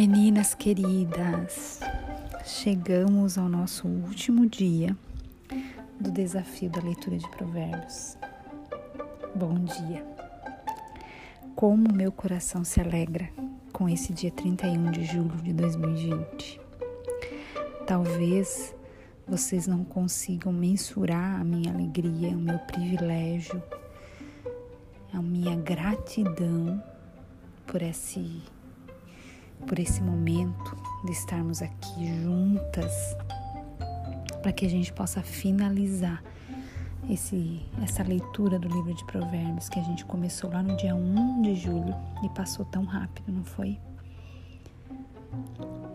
Meninas queridas, chegamos ao nosso último dia do desafio da leitura de Provérbios. Bom dia! Como meu coração se alegra com esse dia 31 de julho de 2020. Talvez vocês não consigam mensurar a minha alegria, o meu privilégio, a minha gratidão por esse por esse momento de estarmos aqui juntas para que a gente possa finalizar esse, essa leitura do livro de Provérbios que a gente começou lá no dia 1 de julho e passou tão rápido, não foi?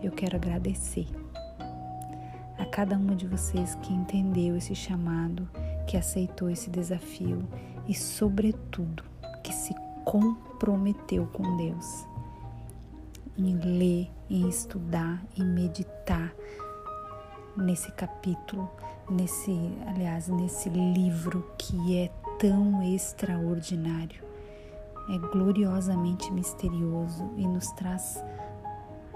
Eu quero agradecer a cada uma de vocês que entendeu esse chamado, que aceitou esse desafio e, sobretudo, que se comprometeu com Deus em ler, em estudar, em meditar nesse capítulo, nesse, aliás, nesse livro que é tão extraordinário. É gloriosamente misterioso e nos traz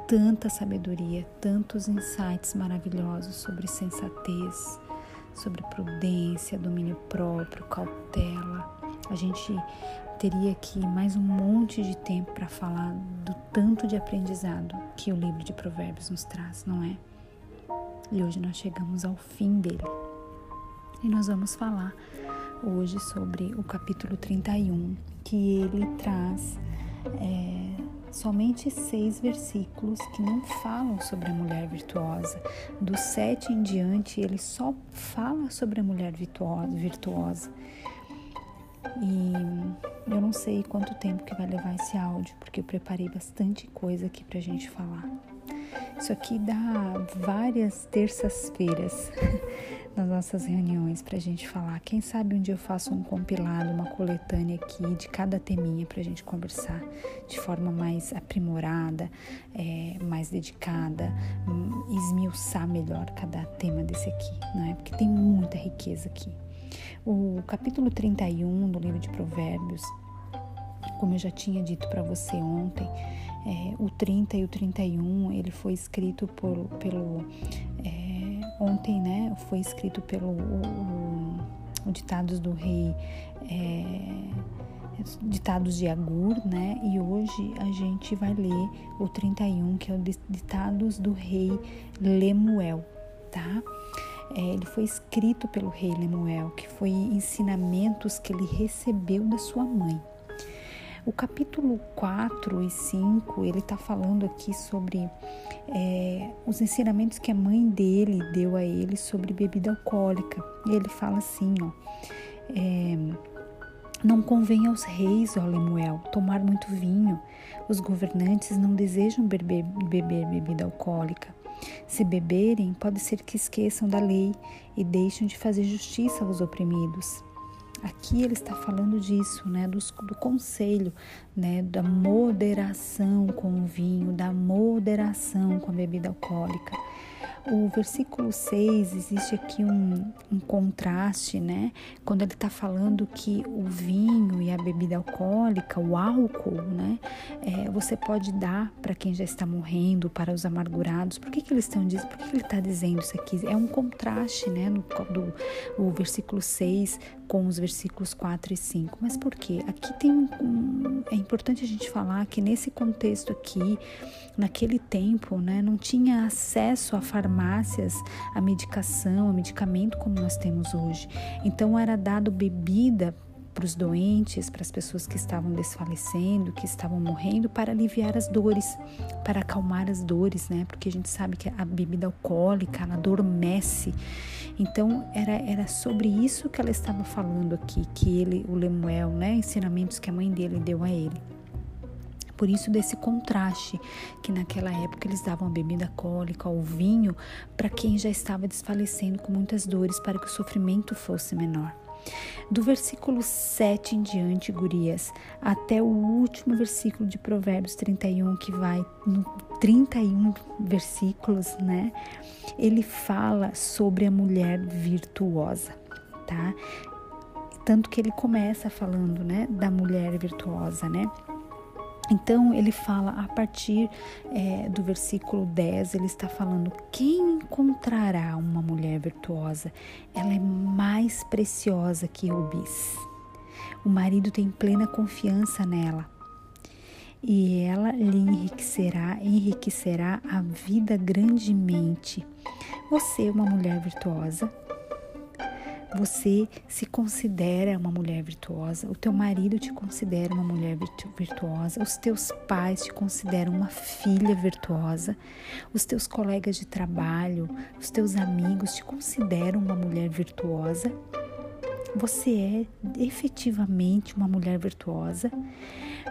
tanta sabedoria, tantos insights maravilhosos sobre sensatez, sobre prudência, domínio próprio, cautela. A gente teria aqui mais um monte de tempo para falar do tanto de aprendizado que o livro de Provérbios nos traz, não é? E hoje nós chegamos ao fim dele. E nós vamos falar hoje sobre o capítulo 31, que ele traz é, somente seis versículos que não falam sobre a mulher virtuosa. Do sete em diante, ele só fala sobre a mulher virtuosa. virtuosa. E eu não sei quanto tempo que vai levar esse áudio, porque eu preparei bastante coisa aqui pra gente falar. Isso aqui dá várias terças-feiras nas nossas reuniões pra gente falar. Quem sabe um dia eu faço um compilado, uma coletânea aqui de cada teminha pra gente conversar de forma mais aprimorada, é, mais dedicada, hum, esmiuçar melhor cada tema desse aqui, não é? Porque tem muita riqueza aqui. O capítulo 31 do livro de Provérbios, como eu já tinha dito para você ontem, é, o 30 e o 31, ele foi escrito por, pelo. É, ontem, né? Foi escrito pelo. O, o Ditados do Rei. É, ditados de Agur, né? E hoje a gente vai ler o 31, que é o Ditados do Rei Lemuel, tá? É, ele foi escrito pelo rei Lemuel, que foi ensinamentos que ele recebeu da sua mãe. O capítulo 4 e 5, ele está falando aqui sobre é, os ensinamentos que a mãe dele deu a ele sobre bebida alcoólica. E ele fala assim, ó. É, não convém aos reis, ó Lemuel, tomar muito vinho. Os governantes não desejam beber, beber bebida alcoólica. Se beberem, pode ser que esqueçam da lei e deixem de fazer justiça aos oprimidos. Aqui ele está falando disso, né, do, do conselho, né, da moderação com o vinho, da moderação com a bebida alcoólica. O versículo 6 existe aqui um, um contraste, né? Quando ele está falando que o vinho e a bebida alcoólica, o álcool, né? É, você pode dar para quem já está morrendo, para os amargurados. Por que, que eles estão dizendo? Por que, que ele está dizendo isso aqui? É um contraste, né? No, do o versículo 6 com os versículos 4 e 5. Mas por quê? Aqui tem um, é importante a gente falar que nesse contexto aqui, naquele tempo, né, não tinha acesso a farmácias, a medicação, a medicamento como nós temos hoje. Então era dado bebida para os doentes, para as pessoas que estavam desfalecendo, que estavam morrendo, para aliviar as dores, para acalmar as dores, né? Porque a gente sabe que a bebida alcoólica, ela adormece. Então, era, era sobre isso que ela estava falando aqui, que ele, o Lemuel, né? Ensinamentos que a mãe dele deu a ele. Por isso desse contraste que naquela época eles davam a bebida alcoólica, o vinho, para quem já estava desfalecendo com muitas dores, para que o sofrimento fosse menor. Do versículo 7 em diante, gurias, até o último versículo de Provérbios 31, que vai no 31 versículos, né? Ele fala sobre a mulher virtuosa, tá? Tanto que ele começa falando, né, da mulher virtuosa, né? Então ele fala a partir é, do versículo 10, ele está falando: quem encontrará uma mulher virtuosa? Ela é mais preciosa que rubis. O marido tem plena confiança nela e ela lhe enriquecerá, enriquecerá a vida grandemente. Você é uma mulher virtuosa? Você se considera uma mulher virtuosa, o teu marido te considera uma mulher virtu virtuosa, os teus pais te consideram uma filha virtuosa, os teus colegas de trabalho, os teus amigos te consideram uma mulher virtuosa. Você é efetivamente uma mulher virtuosa.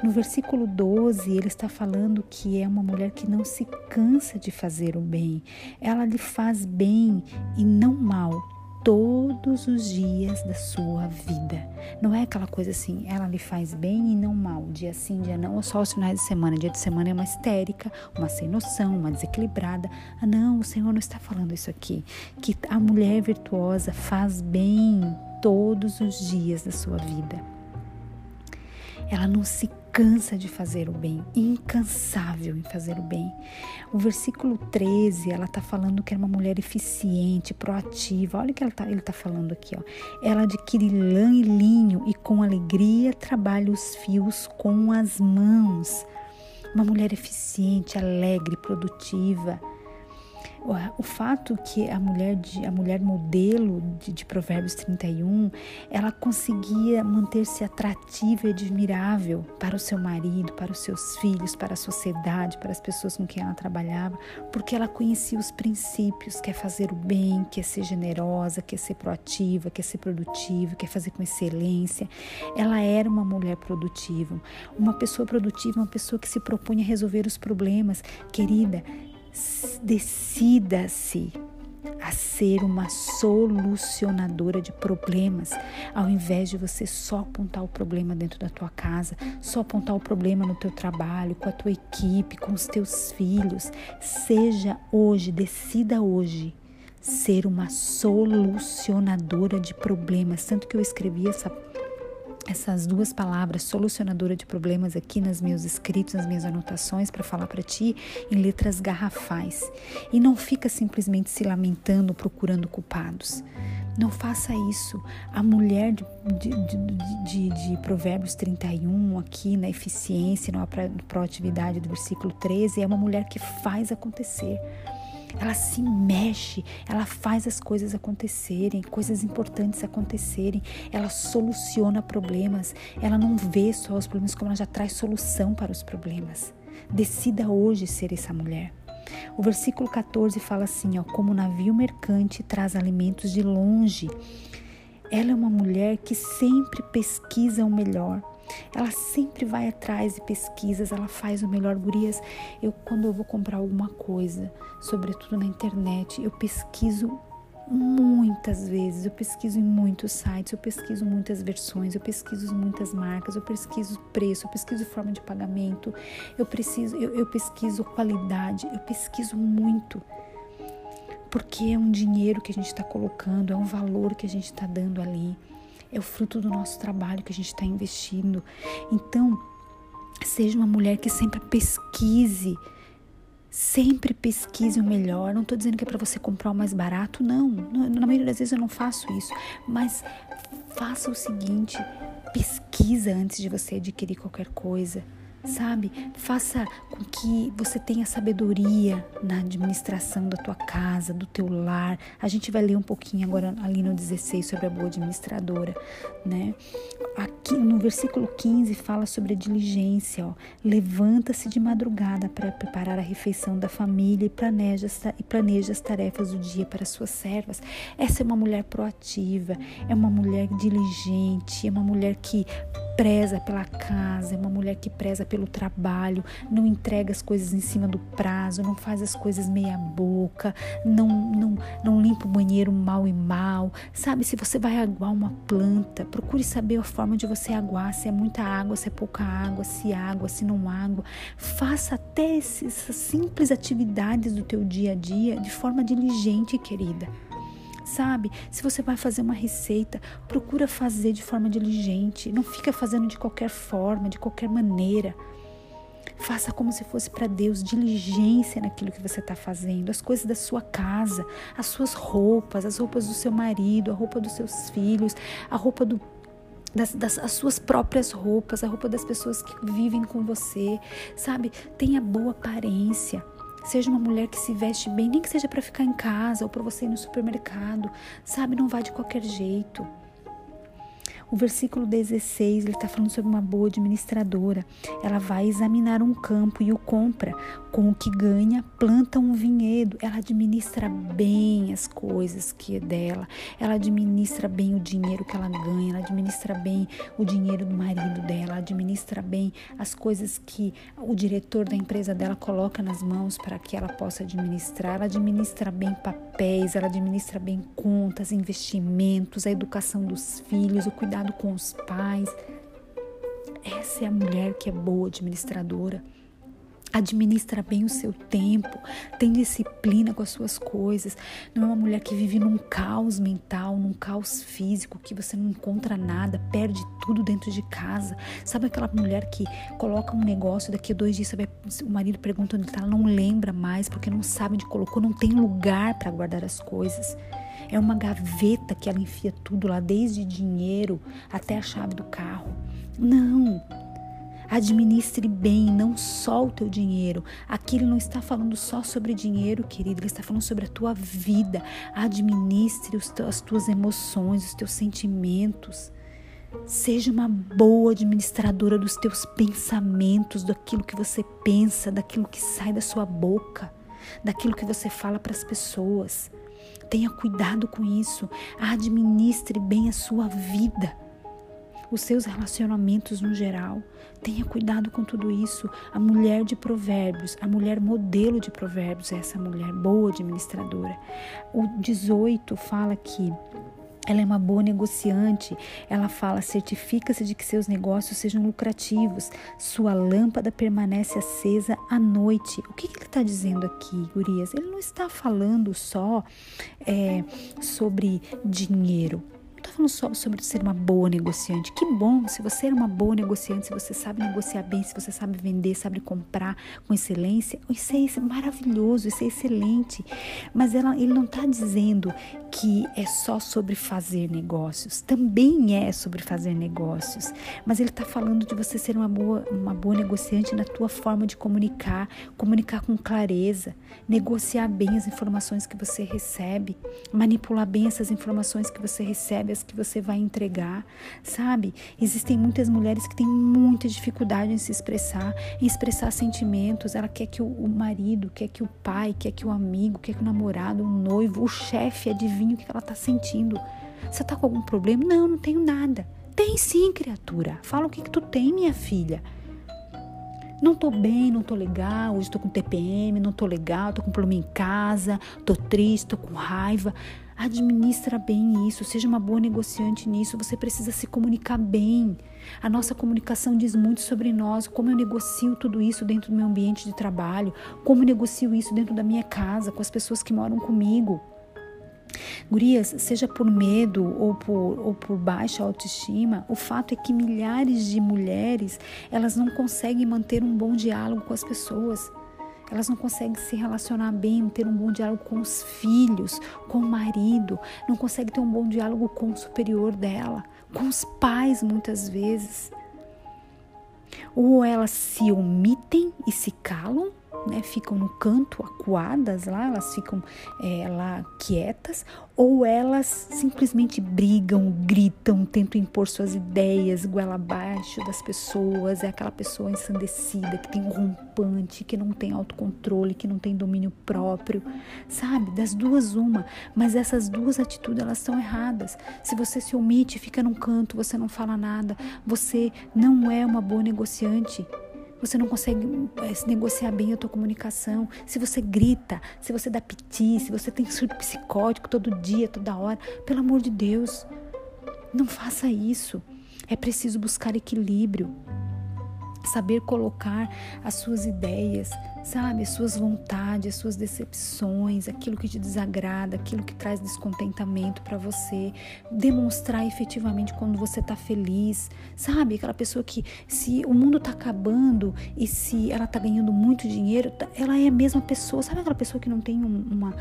No versículo 12, ele está falando que é uma mulher que não se cansa de fazer o bem. Ela lhe faz bem e não mal todos os dias da sua vida. Não é aquela coisa assim, ela lhe faz bem e não mal, dia sim, dia não, ou só os finais de semana. Dia de semana é uma histérica, uma sem noção, uma desequilibrada. Ah, não, o Senhor não está falando isso aqui. Que a mulher virtuosa faz bem todos os dias da sua vida. Ela não se cansa de fazer o bem, incansável em fazer o bem. O versículo 13, ela está falando que é uma mulher eficiente, proativa. Olha o que ela tá, ele está falando aqui. Ó. Ela adquire lã e linho e com alegria trabalha os fios com as mãos. Uma mulher eficiente, alegre, produtiva o fato que a mulher de, a mulher modelo de, de Provérbios 31, ela conseguia manter-se atrativa e admirável para o seu marido, para os seus filhos, para a sociedade, para as pessoas com quem ela trabalhava, porque ela conhecia os princípios, quer fazer o bem, quer ser generosa, quer ser proativa, quer ser produtiva, quer fazer com excelência. Ela era uma mulher produtiva, uma pessoa produtiva, uma pessoa que se propunha a resolver os problemas. Querida, decida-se a ser uma solucionadora de problemas, ao invés de você só apontar o problema dentro da tua casa, só apontar o problema no teu trabalho, com a tua equipe, com os teus filhos. Seja hoje, decida hoje ser uma solucionadora de problemas. Tanto que eu escrevi essa essas duas palavras, solucionadora de problemas, aqui nos meus escritos, nas minhas anotações, para falar para ti em letras garrafais. E não fica simplesmente se lamentando, procurando culpados. Não faça isso. A mulher de, de, de, de, Provérbios 31, aqui na eficiência, na proatividade do versículo 13, é uma mulher que faz acontecer ela se mexe, ela faz as coisas acontecerem, coisas importantes acontecerem, ela soluciona problemas, ela não vê só os problemas, como ela já traz solução para os problemas. Decida hoje ser essa mulher. O versículo 14 fala assim: ó, como navio mercante traz alimentos de longe. Ela é uma mulher que sempre pesquisa o melhor ela sempre vai atrás de pesquisas, ela faz o melhor. Gurias, eu quando eu vou comprar alguma coisa, sobretudo na internet, eu pesquiso muitas vezes, eu pesquiso em muitos sites, eu pesquiso muitas versões, eu pesquiso muitas marcas, eu pesquiso preço, eu pesquiso forma de pagamento, eu preciso, eu, eu pesquiso qualidade, eu pesquiso muito. Porque é um dinheiro que a gente está colocando, é um valor que a gente está dando ali é o fruto do nosso trabalho que a gente está investindo. Então, seja uma mulher que sempre pesquise, sempre pesquise o melhor. Não estou dizendo que é para você comprar o mais barato, não. Na maioria das vezes eu não faço isso, mas faça o seguinte: pesquisa antes de você adquirir qualquer coisa sabe? Faça com que você tenha sabedoria na administração da tua casa, do teu lar. A gente vai ler um pouquinho agora ali no 16 sobre a boa administradora, né? No versículo 15 fala sobre a diligência. Levanta-se de madrugada para preparar a refeição da família e planeja, e planeja as tarefas do dia para suas servas. Essa é uma mulher proativa, é uma mulher diligente, é uma mulher que preza pela casa, é uma mulher que preza pelo trabalho, não entrega as coisas em cima do prazo, não faz as coisas meia boca, não, não, não limpa o banheiro mal e mal. Sabe, se você vai aguar uma planta, procure saber a forma de você aguar, se é muita água, se é pouca água, se água, se não água. Faça até essas simples atividades do teu dia a dia de forma diligente, querida sabe? Se você vai fazer uma receita, procura fazer de forma diligente, não fica fazendo de qualquer forma, de qualquer maneira. Faça como se fosse para Deus, diligência naquilo que você está fazendo, as coisas da sua casa, as suas roupas, as roupas do seu marido, a roupa dos seus filhos, a roupa do das, das as suas próprias roupas, a roupa das pessoas que vivem com você, sabe? Tenha boa aparência. Seja uma mulher que se veste bem, nem que seja para ficar em casa ou para você ir no supermercado, sabe? Não vá de qualquer jeito. O versículo 16, ele está falando sobre uma boa administradora. Ela vai examinar um campo e o compra. Com o que ganha, planta um vinhedo. Ela administra bem as coisas que é dela. Ela administra bem o dinheiro que ela ganha. Ela administra bem o dinheiro do marido dela. Ela administra bem as coisas que o diretor da empresa dela coloca nas mãos para que ela possa administrar. Ela administra bem papéis. Ela administra bem contas, investimentos, a educação dos filhos, o cuidado cuidado com os pais. Essa é a mulher que é boa administradora. Administra bem o seu tempo, tem disciplina com as suas coisas. Não é uma mulher que vive num caos mental, num caos físico, que você não encontra nada, perde tudo dentro de casa. Sabe aquela mulher que coloca um negócio, daqui a dois dias sabe, o marido pergunta onde está, ela não lembra mais porque não sabe onde colocou, não tem lugar para guardar as coisas. É uma gaveta que ela enfia tudo lá, desde dinheiro até a chave do carro. Não. Administre bem, não só o teu dinheiro. Aqui ele não está falando só sobre dinheiro, querido, ele está falando sobre a tua vida. Administre as tuas emoções, os teus sentimentos. Seja uma boa administradora dos teus pensamentos, daquilo que você pensa, daquilo que sai da sua boca, daquilo que você fala para as pessoas. Tenha cuidado com isso. Administre bem a sua vida, os seus relacionamentos no geral. Tenha cuidado com tudo isso. A mulher de provérbios, a mulher modelo de provérbios é essa mulher boa administradora. O 18 fala que ela é uma boa negociante. Ela fala: certifica-se de que seus negócios sejam lucrativos. Sua lâmpada permanece acesa à noite. O que, que ele está dizendo aqui, Gurias? Ele não está falando só é, sobre dinheiro estou falando só sobre ser uma boa negociante. Que bom se você é uma boa negociante, se você sabe negociar bem, se você sabe vender, sabe comprar com excelência. Isso é maravilhoso, isso é excelente. Mas ela, ele não está dizendo que é só sobre fazer negócios. Também é sobre fazer negócios. Mas ele está falando de você ser uma boa, uma boa negociante na tua forma de comunicar, comunicar com clareza, negociar bem as informações que você recebe, manipular bem essas informações que você recebe que você vai entregar, sabe? Existem muitas mulheres que têm muita dificuldade em se expressar, em expressar sentimentos. Ela quer que o marido, quer que o pai, quer que o amigo, quer que o namorado, o noivo, o chefe adivinhe o que ela está sentindo. Você está com algum problema? Não, não tenho nada. Tem sim, criatura. Fala o que, que tu tem, minha filha. Não tô bem, não tô legal, hoje tô com TPM, não tô legal, tô com problema em casa, tô triste, tô com raiva. Administra bem isso, seja uma boa negociante nisso. Você precisa se comunicar bem. A nossa comunicação diz muito sobre nós, como eu negocio tudo isso dentro do meu ambiente de trabalho, como eu negocio isso dentro da minha casa, com as pessoas que moram comigo. Gurias, seja por medo ou por, ou por baixa autoestima, o fato é que milhares de mulheres elas não conseguem manter um bom diálogo com as pessoas. Elas não conseguem se relacionar bem, ter um bom diálogo com os filhos, com o marido, não conseguem ter um bom diálogo com o superior dela, com os pais muitas vezes. Ou elas se omitem e se calam, né, ficam no canto, acuadas lá, elas ficam é, lá quietas, ou elas simplesmente brigam, gritam, tentam impor suas ideias, goela abaixo das pessoas, é aquela pessoa ensandecida, que tem um rompante, que não tem autocontrole, que não tem domínio próprio, sabe? Das duas uma, mas essas duas atitudes elas são erradas. Se você se omite, fica num canto, você não fala nada, você não é uma boa negociante, você não consegue é, se negociar bem a tua comunicação, se você grita, se você dá piti, se você tem surto psicótico todo dia, toda hora, pelo amor de Deus, não faça isso. É preciso buscar equilíbrio. Saber colocar as suas ideias, sabe, as suas vontades, as suas decepções, aquilo que te desagrada, aquilo que traz descontentamento para você, demonstrar efetivamente quando você tá feliz, sabe, aquela pessoa que se o mundo tá acabando e se ela tá ganhando muito dinheiro, ela é a mesma pessoa, sabe aquela pessoa que não tem uma,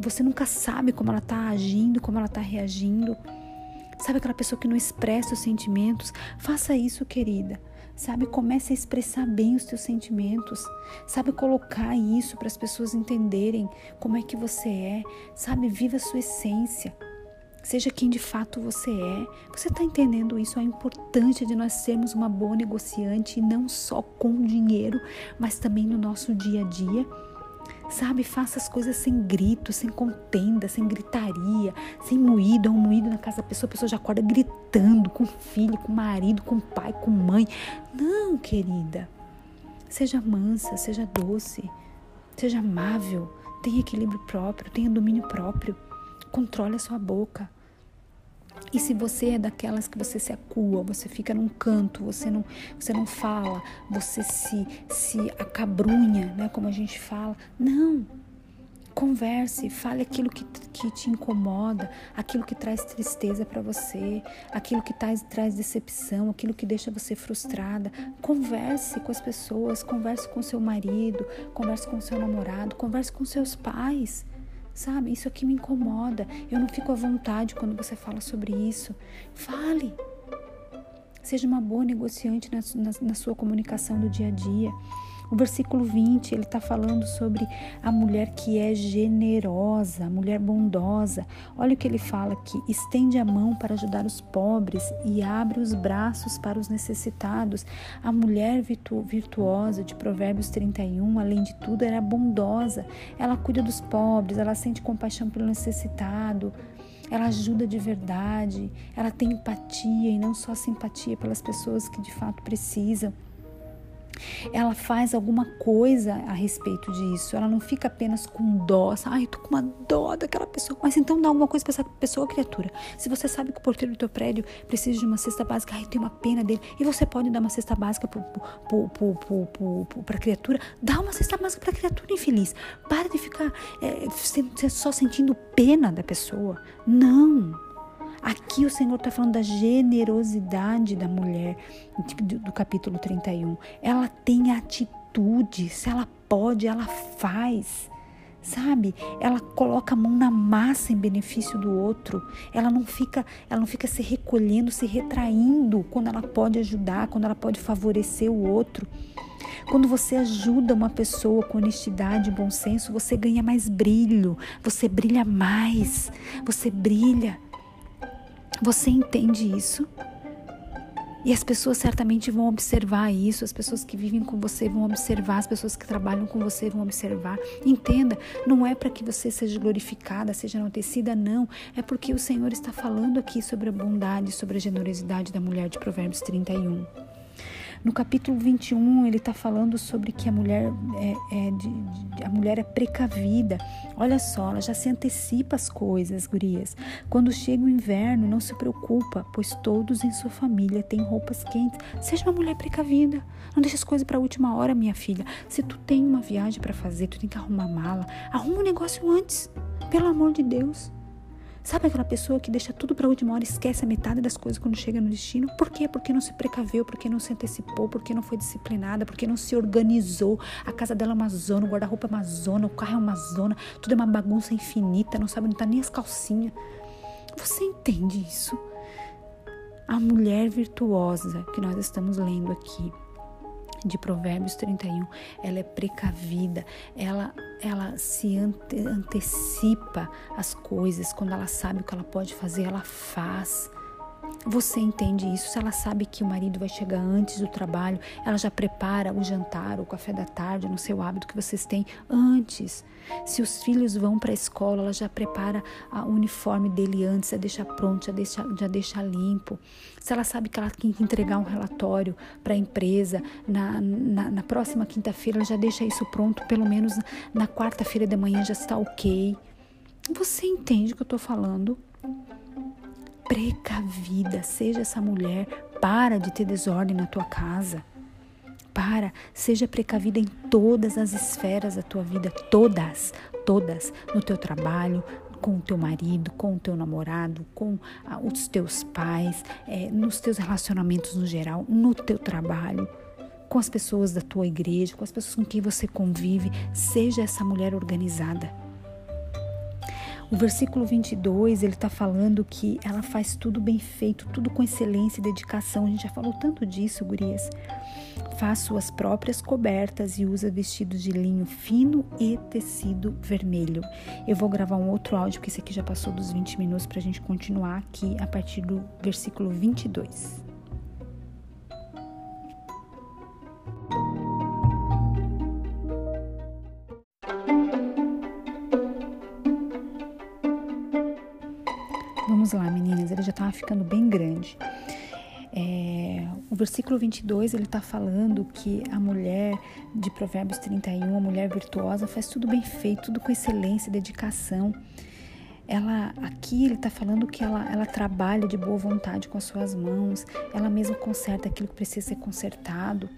você nunca sabe como ela tá agindo, como ela tá reagindo. Sabe aquela pessoa que não expressa os sentimentos? Faça isso, querida. Sabe, comece a expressar bem os teus sentimentos. Sabe, colocar isso para as pessoas entenderem como é que você é. Sabe, viva a sua essência. Seja quem de fato você é. Você está entendendo isso? É importante de nós sermos uma boa negociante, não só com dinheiro, mas também no nosso dia a dia. Sabe, faça as coisas sem grito, sem contenda, sem gritaria, sem moído, um moído na casa da pessoa, a pessoa já acorda gritando com o filho, com o marido, com o pai, com a mãe. Não, querida. Seja mansa, seja doce, seja amável, tenha equilíbrio próprio, tenha domínio próprio. Controle a sua boca. E se você é daquelas que você se acua, você fica num canto, você não, você não fala, você se, se acabrunha, né, como a gente fala, não. Converse, fale aquilo que, que te incomoda, aquilo que traz tristeza para você, aquilo que traz, traz decepção, aquilo que deixa você frustrada. Converse com as pessoas, converse com seu marido, converse com seu namorado, converse com seus pais. Sabe, isso aqui me incomoda. Eu não fico à vontade quando você fala sobre isso. Fale. Seja uma boa negociante na, na, na sua comunicação do dia a dia. O versículo 20, ele está falando sobre a mulher que é generosa, a mulher bondosa. Olha o que ele fala aqui: estende a mão para ajudar os pobres e abre os braços para os necessitados. A mulher virtu virtuosa de Provérbios 31, além de tudo, era bondosa. Ela cuida dos pobres, ela sente compaixão pelo necessitado. Ela ajuda de verdade, ela tem empatia e não só simpatia pelas pessoas que de fato precisam ela faz alguma coisa a respeito disso. Ela não fica apenas com dó, ai, tô com uma dó daquela pessoa. Mas então dá alguma coisa para essa pessoa, criatura. Se você sabe que o porteiro do teu prédio precisa de uma cesta básica, ai, tem uma pena dele, e você pode dar uma cesta básica para criatura, dá uma cesta básica para criatura infeliz. Para de ficar é, só sentindo pena da pessoa. Não. Aqui o Senhor está falando da generosidade da mulher, do capítulo 31. Ela tem atitude, se ela pode, ela faz. Sabe? Ela coloca a mão na massa em benefício do outro. Ela não fica, ela não fica se recolhendo, se retraindo quando ela pode ajudar, quando ela pode favorecer o outro. Quando você ajuda uma pessoa com honestidade e bom senso, você ganha mais brilho, você brilha mais, você brilha. Você entende isso? E as pessoas certamente vão observar isso, as pessoas que vivem com você vão observar, as pessoas que trabalham com você vão observar. Entenda, não é para que você seja glorificada, seja enaltecida, não. É porque o Senhor está falando aqui sobre a bondade, sobre a generosidade da mulher de Provérbios 31. No capítulo 21, ele está falando sobre que a mulher é, é de, de, a mulher é precavida. Olha só, ela já se antecipa as coisas, gurias. Quando chega o inverno, não se preocupa, pois todos em sua família têm roupas quentes. Seja uma mulher precavida. Não deixe as coisas para a última hora, minha filha. Se tu tem uma viagem para fazer, tu tem que arrumar mala. Arruma um negócio antes, pelo amor de Deus. Sabe aquela pessoa que deixa tudo para última hora esquece a metade das coisas quando chega no destino? Por quê? Porque não se precaveu, porque não se antecipou, porque não foi disciplinada, porque não se organizou. A casa dela é uma zona, o guarda-roupa é uma zona, o carro é uma zona, tudo é uma bagunça infinita, não sabe onde tá nem as calcinhas. Você entende isso? A mulher virtuosa que nós estamos lendo aqui de Provérbios 31, ela é precavida, ela, ela se ante, antecipa as coisas, quando ela sabe o que ela pode fazer, ela faz. Você entende isso? Se ela sabe que o marido vai chegar antes do trabalho, ela já prepara o jantar, o café da tarde, no seu hábito que vocês têm antes. Se os filhos vão para a escola, ela já prepara o uniforme dele antes, já deixa pronto, já deixa, já deixa limpo. Se ela sabe que ela tem que entregar um relatório para a empresa na, na, na próxima quinta-feira, ela já deixa isso pronto, pelo menos na quarta-feira de manhã já está ok. Você entende o que eu estou falando? Precavida, seja essa mulher, para de ter desordem na tua casa. Prepara, seja precavida em todas as esferas da tua vida, todas, todas, no teu trabalho, com o teu marido, com o teu namorado, com ah, os teus pais, é, nos teus relacionamentos no geral, no teu trabalho, com as pessoas da tua igreja, com as pessoas com quem você convive. Seja essa mulher organizada. O versículo 22, ele está falando que ela faz tudo bem feito, tudo com excelência e dedicação. A gente já falou tanto disso, gurias. Faz suas próprias cobertas e usa vestidos de linho fino e tecido vermelho. Eu vou gravar um outro áudio, porque esse aqui já passou dos 20 minutos, para a gente continuar aqui a partir do versículo 22. Estava ficando bem grande. É, o versículo 22 ele está falando que a mulher de Provérbios 31, a mulher virtuosa, faz tudo bem feito, tudo com excelência, dedicação. Ela aqui ele está falando que ela, ela trabalha de boa vontade com as suas mãos, ela mesma conserta aquilo que precisa ser consertado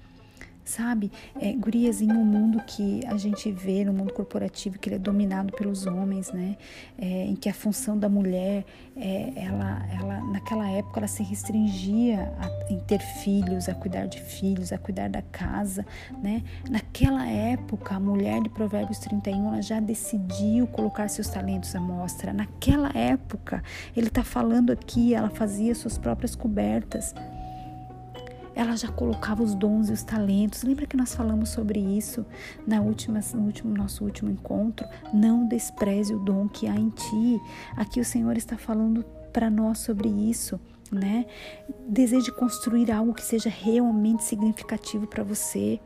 sabe? É, gurias, em um mundo que a gente vê, no mundo corporativo, que ele é dominado pelos homens, né? É, em que a função da mulher, é, ela, ela, naquela época, ela se restringia a, em ter filhos, a cuidar de filhos, a cuidar da casa, né? Naquela época, a mulher de Provérbios 31, ela já decidiu colocar seus talentos à mostra. Naquela época, ele está falando aqui, ela fazia suas próprias cobertas, ela já colocava os dons e os talentos. Lembra que nós falamos sobre isso na última, no último, nosso último encontro? Não despreze o dom que há em ti. Aqui o Senhor está falando para nós sobre isso, né? Deseje construir algo que seja realmente significativo para você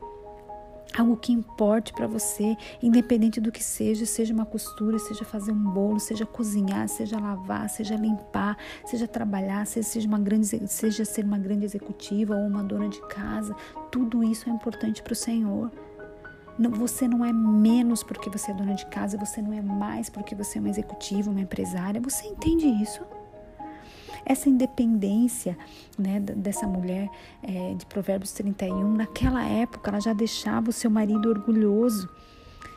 algo que importe para você, independente do que seja, seja uma costura, seja fazer um bolo, seja cozinhar, seja lavar, seja limpar, seja trabalhar, seja uma grande, seja ser uma grande executiva ou uma dona de casa, tudo isso é importante para o Senhor. Você não é menos porque você é dona de casa, você não é mais porque você é uma executiva, uma empresária. Você entende isso? Essa independência né, dessa mulher é, de Provérbios 31, naquela época ela já deixava o seu marido orgulhoso.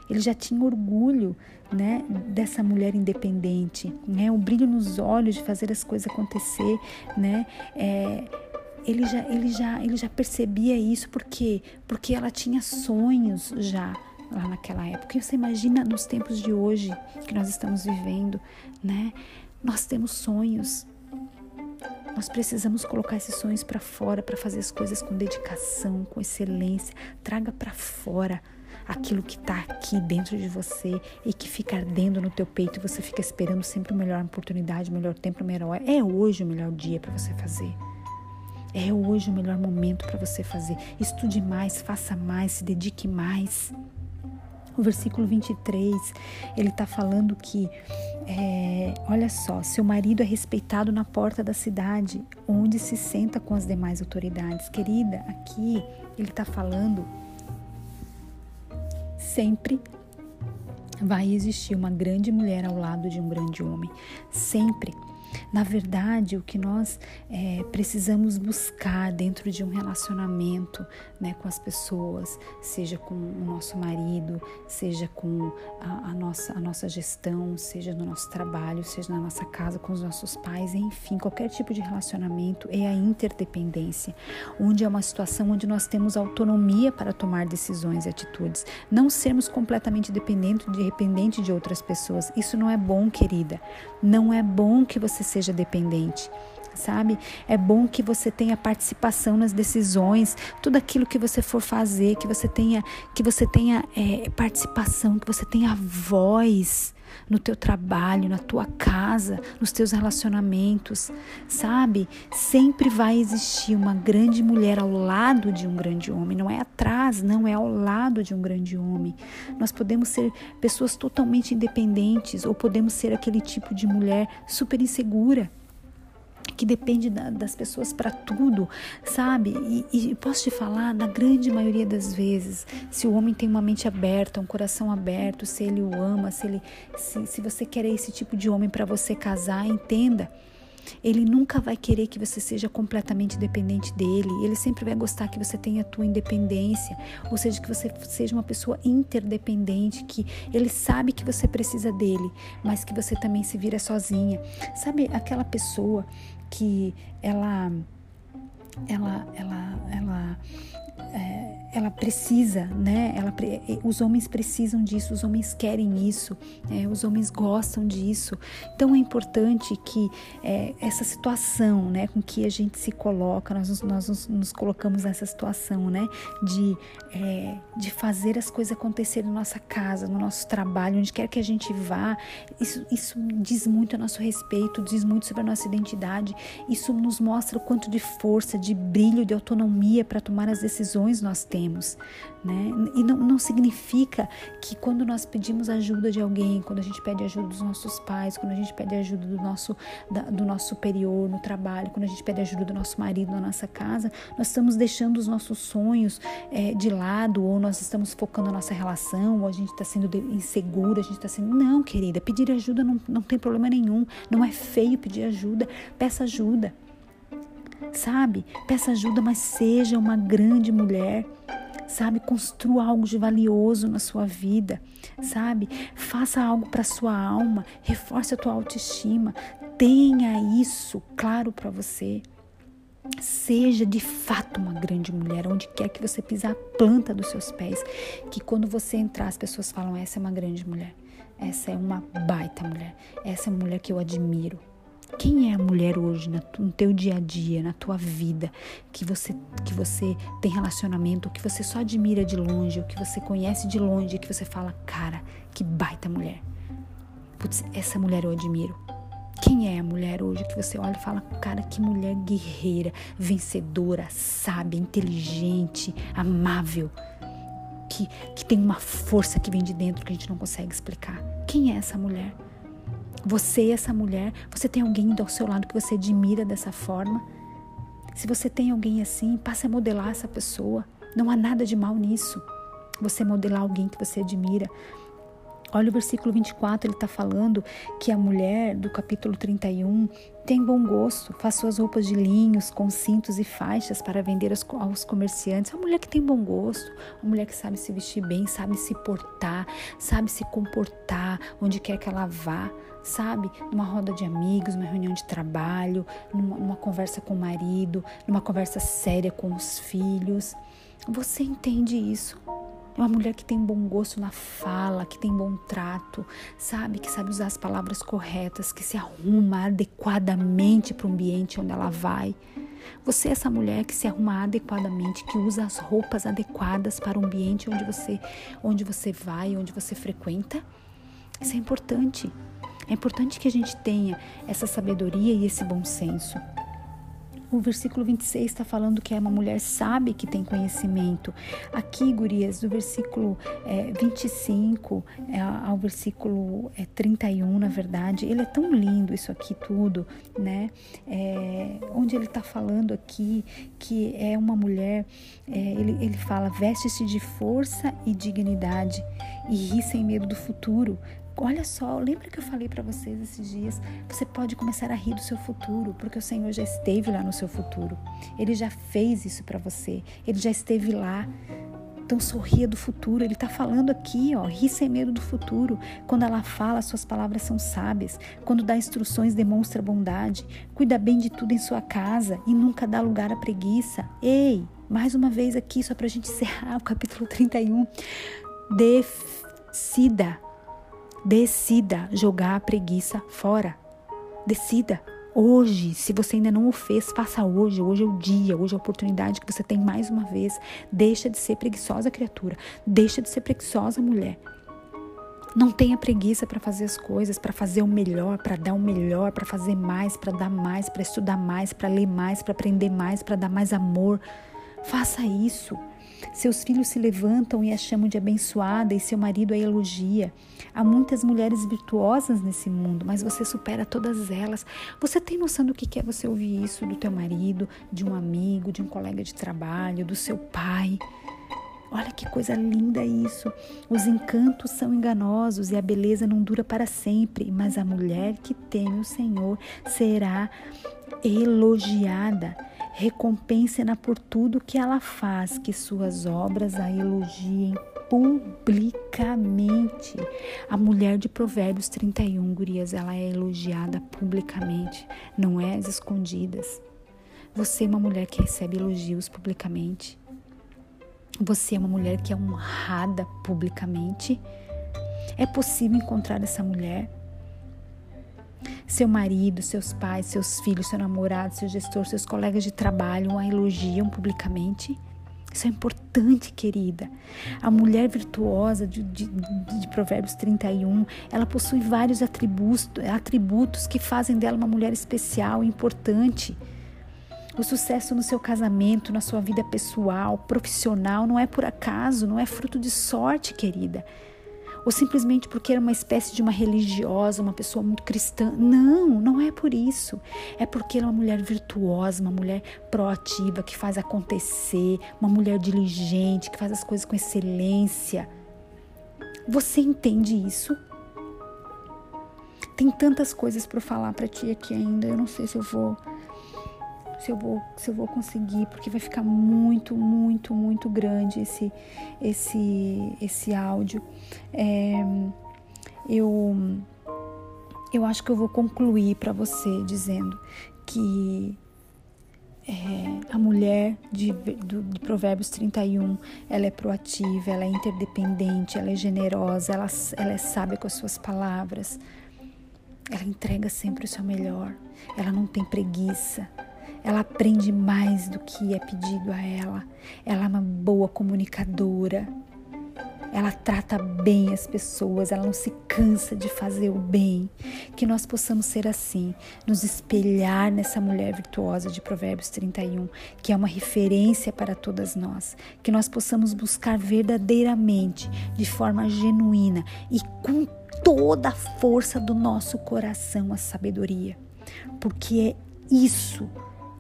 Ele já tinha orgulho né, dessa mulher independente, né, o brilho nos olhos de fazer as coisas acontecer, né, é, ele já, ele já, ele já percebia isso porque, porque ela tinha sonhos já lá naquela época. E você imagina nos tempos de hoje que nós estamos vivendo, né? Nós temos sonhos, nós precisamos colocar esses sonhos para fora, para fazer as coisas com dedicação, com excelência. Traga para fora aquilo que está aqui dentro de você e que fica ardendo no teu peito e você fica esperando sempre a melhor oportunidade, o melhor tempo, o melhor hora. É hoje o melhor dia para você fazer. É hoje o melhor momento para você fazer. Estude mais, faça mais, se dedique mais. O versículo 23, ele está falando que, é, olha só, seu marido é respeitado na porta da cidade, onde se senta com as demais autoridades. Querida, aqui ele está falando sempre vai existir uma grande mulher ao lado de um grande homem. Sempre. Na verdade, o que nós é, precisamos buscar dentro de um relacionamento né, com as pessoas, seja com o nosso marido, seja com a, a, nossa, a nossa gestão, seja no nosso trabalho, seja na nossa casa, com os nossos pais, enfim, qualquer tipo de relacionamento é a interdependência, onde é uma situação onde nós temos autonomia para tomar decisões e atitudes, não sermos completamente dependentes de, dependente de outras pessoas. Isso não é bom, querida. Não é bom que você seja dependente sabe? É bom que você tenha participação nas decisões, tudo aquilo que você for fazer, que você tenha, que você tenha é, participação, que você tenha voz no teu trabalho, na tua casa, nos teus relacionamentos, sabe? Sempre vai existir uma grande mulher ao lado de um grande homem, não é atrás, não é ao lado de um grande homem. Nós podemos ser pessoas totalmente independentes ou podemos ser aquele tipo de mulher super insegura que depende da, das pessoas para tudo, sabe? E, e, posso te falar, na grande maioria das vezes, se o homem tem uma mente aberta, um coração aberto, se ele o ama, se ele, se, se você quer esse tipo de homem para você casar, entenda Ele nunca vai querer que você seja completamente dependente dele. Ele sempre vai gostar que você tenha a tua independência, ou seja, que você seja uma pessoa interdependente, que ele sabe que você precisa dele, mas que você também se vira sozinha. Sabe aquela pessoa que ela ela ela ela é, ela precisa, né? Ela, os homens precisam disso, os homens querem isso, é, os homens gostam disso. Então é importante que é, essa situação, né, com que a gente se coloca, nós, nós nos, nos colocamos nessa situação, né, de, é, de fazer as coisas acontecerem na nossa casa, no nosso trabalho, onde quer que a gente vá. Isso, isso diz muito a nosso respeito, diz muito sobre a nossa identidade. Isso nos mostra o quanto de força, de brilho, de autonomia para tomar as decisões nós temos temos. Né? E não, não significa que quando nós pedimos ajuda de alguém, quando a gente pede ajuda dos nossos pais, quando a gente pede ajuda do nosso, da, do nosso superior no trabalho, quando a gente pede ajuda do nosso marido na nossa casa, nós estamos deixando os nossos sonhos é, de lado, ou nós estamos focando a nossa relação, ou a gente está sendo insegura, a gente está sendo. Não, querida, pedir ajuda não, não tem problema nenhum. Não é feio pedir ajuda. Peça ajuda sabe? Peça ajuda, mas seja uma grande mulher, sabe? Construa algo de valioso na sua vida, sabe? Faça algo para sua alma, reforce a tua autoestima, tenha isso claro para você. Seja de fato uma grande mulher, onde quer que você pisar a planta dos seus pés, que quando você entrar as pessoas falam: essa é uma grande mulher, essa é uma baita mulher, essa é uma mulher que eu admiro, quem é a mulher hoje no teu dia a dia, na tua vida, que você que você tem relacionamento, que você só admira de longe, ou que você conhece de longe, que você fala, cara, que baita mulher. Putz, essa mulher eu admiro. Quem é a mulher hoje que você olha e fala, cara, que mulher guerreira, vencedora, sábia, inteligente, amável, que, que tem uma força que vem de dentro que a gente não consegue explicar. Quem é essa mulher? Você, essa mulher, você tem alguém ao seu lado que você admira dessa forma? Se você tem alguém assim, passe a modelar essa pessoa. Não há nada de mal nisso. Você modelar alguém que você admira. Olha o versículo 24, ele está falando que a mulher do capítulo 31 tem bom gosto, faz suas roupas de linhos com cintos e faixas para vender aos comerciantes. É uma mulher que tem bom gosto, uma mulher que sabe se vestir bem, sabe se portar, sabe se comportar onde quer que ela vá, sabe? Numa roda de amigos, numa reunião de trabalho, numa, numa conversa com o marido, numa conversa séria com os filhos. Você entende isso? É uma mulher que tem bom gosto na fala, que tem bom trato, sabe? Que sabe usar as palavras corretas, que se arruma adequadamente para o ambiente onde ela vai. Você é essa mulher que se arruma adequadamente, que usa as roupas adequadas para o ambiente onde você, onde você vai, onde você frequenta. Isso é importante. É importante que a gente tenha essa sabedoria e esse bom senso. O versículo 26 está falando que é uma mulher sábia que tem conhecimento. Aqui, gurias, do versículo é, 25 é, ao versículo é, 31, na verdade, ele é tão lindo isso aqui tudo, né? É, onde ele está falando aqui que é uma mulher, é, ele, ele fala, veste-se de força e dignidade e ri sem medo do futuro, Olha só, lembra que eu falei para vocês esses dias? Você pode começar a rir do seu futuro, porque o Senhor já esteve lá no seu futuro. Ele já fez isso para você. Ele já esteve lá. Então sorria do futuro. Ele está falando aqui, ó, ri sem medo do futuro. Quando ela fala, suas palavras são sábias. Quando dá instruções, demonstra bondade. Cuida bem de tudo em sua casa e nunca dá lugar à preguiça. Ei, mais uma vez aqui, só para a gente encerrar o capítulo 31. Decida Decida jogar a preguiça fora. Decida. Hoje, se você ainda não o fez, faça hoje. Hoje é o dia, hoje é a oportunidade que você tem mais uma vez. Deixa de ser preguiçosa, criatura. Deixa de ser preguiçosa, mulher. Não tenha preguiça para fazer as coisas, para fazer o melhor, para dar o melhor, para fazer mais, para dar mais, para estudar mais, para ler mais, para aprender mais, para dar mais amor. Faça isso. Seus filhos se levantam e a chamam de abençoada e seu marido a elogia. Há muitas mulheres virtuosas nesse mundo, mas você supera todas elas. Você tem noção do que é você ouvir isso do teu marido, de um amigo, de um colega de trabalho, do seu pai? Olha que coisa linda isso. Os encantos são enganosos e a beleza não dura para sempre, mas a mulher que teme o Senhor será elogiada. Recompense-na por tudo que ela faz, que suas obras a elogiem publicamente. A mulher de Provérbios 31, gurias, ela é elogiada publicamente, não é às escondidas. Você é uma mulher que recebe elogios publicamente. Você é uma mulher que é honrada publicamente. É possível encontrar essa mulher? Seu marido, seus pais, seus filhos, seu namorado, seu gestor, seus colegas de trabalho a elogiam publicamente? Isso é importante, querida. A mulher virtuosa de, de, de, Provérbios 31, ela possui vários atributos, atributos que fazem dela uma mulher especial importante. O sucesso no seu casamento, na sua vida pessoal, profissional, não é por acaso, não é fruto de sorte, querida. Ou simplesmente porque era uma espécie de uma religiosa, uma pessoa muito cristã. Não, não é por isso. É porque ela é uma mulher virtuosa, uma mulher proativa, que faz acontecer, uma mulher diligente, que faz as coisas com excelência. Você entende isso? Tem tantas coisas para falar para ti aqui ainda. Eu não sei se eu vou se eu vou, se eu vou conseguir, porque vai ficar muito, muito, muito grande esse, esse, esse áudio. É, eu, eu acho que eu vou concluir para você dizendo que é, a mulher de, de, de, Provérbios 31, ela é proativa, ela é interdependente, ela é generosa, ela, ela é sábia com as suas palavras, ela entrega sempre o seu melhor, ela não tem preguiça, ela aprende mais do que é pedido a ela. Ela é uma boa comunicadora. Ela trata bem as pessoas, ela não se cansa de fazer o bem. Que nós possamos ser assim, nos espelhar nessa mulher virtuosa de Provérbios 31, que é uma referência para todas nós. Que nós possamos buscar verdadeiramente, de forma genuína e com toda a força do nosso coração a sabedoria. Porque é isso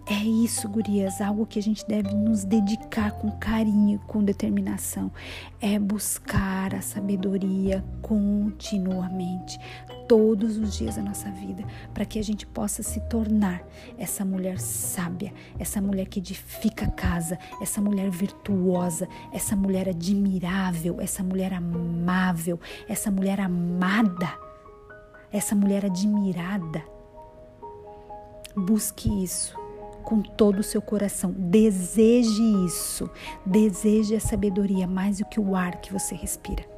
é isso, gurias, algo que a gente deve nos dedicar com carinho, com determinação. É buscar a sabedoria continuamente, todos os dias da nossa vida, para que a gente possa se tornar essa mulher sábia, essa mulher que edifica a casa, essa mulher virtuosa, essa mulher admirável, essa mulher amável, essa mulher amada, essa mulher admirada. Busque isso com todo o seu coração. Deseje isso. Deseje a sabedoria mais do que o ar que você respira.